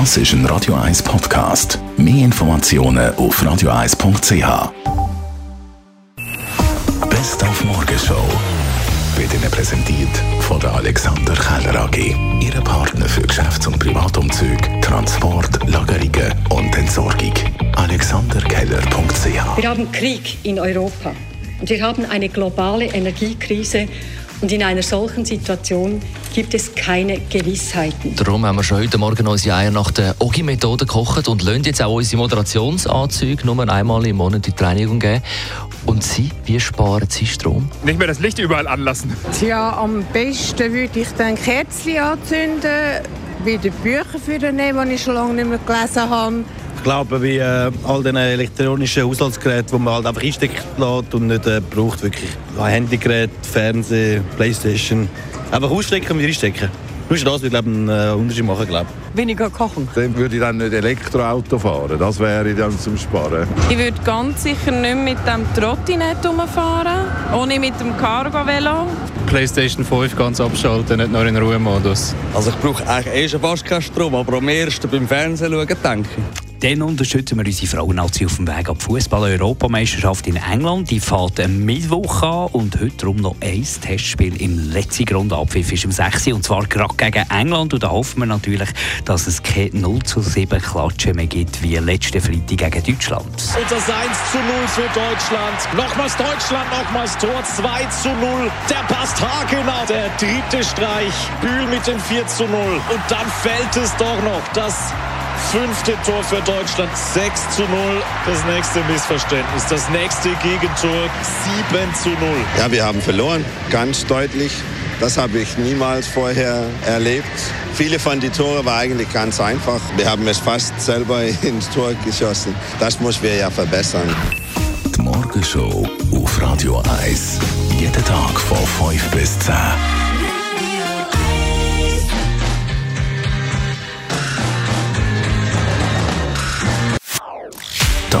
Das ist ein Radio 1 Podcast. Mehr Informationen auf radio1.ch. Best auf Morgenshow wird Ihnen präsentiert von der Alexander Keller AG. Ihre Partner für Geschäfts- und Privatumzug, Transport, Lagerungen und Entsorgung. AlexanderKeller.ch Wir haben Krieg in Europa und wir haben eine globale Energiekrise und in einer solchen Situation gibt es keine Gewissheiten. Darum haben wir schon heute Morgen unsere Eier nach der OGI-Methode gekocht und lassen jetzt auch unsere Moderationsanzüge nur einmal im Monat in die Reinigung geben. Und Sie, wie sparen Sie Strom? Nicht mehr das Licht überall anlassen. Tja, am besten würde ich dann Kerzen anzünden, wieder Bücher für nehmen, die ich schon lange nicht mehr gelesen habe. Ich glaube, wie äh, all diese elektronischen Haushaltsgeräte, die man halt einfach einstecken lässt und nicht äh, braucht, wirklich Handygerät, Fernsehen, Playstation, einfach ausstecken und wieder einstecken. Nur das würde glaube einen äh, Unterschied machen, glaube Weniger kochen. Dann würde ich dann nicht Elektroauto fahren. Das wäre dann zum Sparen. Ich würde ganz sicher nicht mit dem Trottinett rumfahren, auch nicht mit dem Cargo-Velo. Playstation 5 ganz abschalten, nicht nur in Ruhemodus. Also ich brauche eigentlich eh schon fast keinen Strom, aber am ersten beim Fernsehen schauen, denke ich. Dann unterstützen wir unsere Frauennazi auf dem Weg ab Fußball-Europameisterschaft in England. Die fährt am Mittwoch an und heute darum noch ein Testspiel im letzten Grundabpfiff ist um 6 Uhr und zwar gerade gegen England. Und da hoffen wir natürlich, dass es keine 0 zu 7 Klatschen mehr gibt wie letzte Freitag gegen Deutschland. Und das 1 zu 0 für Deutschland. Nochmals Deutschland, nochmals Tor 2 zu 0. Der passt haargenau. Der dritte Streich. Bühl mit dem 4 zu 0. Und dann fällt es doch noch. Das fünfte Tor für Deutschland, 6 zu 0. Das nächste Missverständnis, das nächste Gegentor, 7 zu 0. Ja, wir haben verloren, ganz deutlich. Das habe ich niemals vorher erlebt. Viele von den Toren waren eigentlich ganz einfach. Wir haben es fast selber ins Tor geschossen. Das muss wir ja verbessern. Die Morgenshow auf Radio 1. Jeden Tag von 5 bis 10.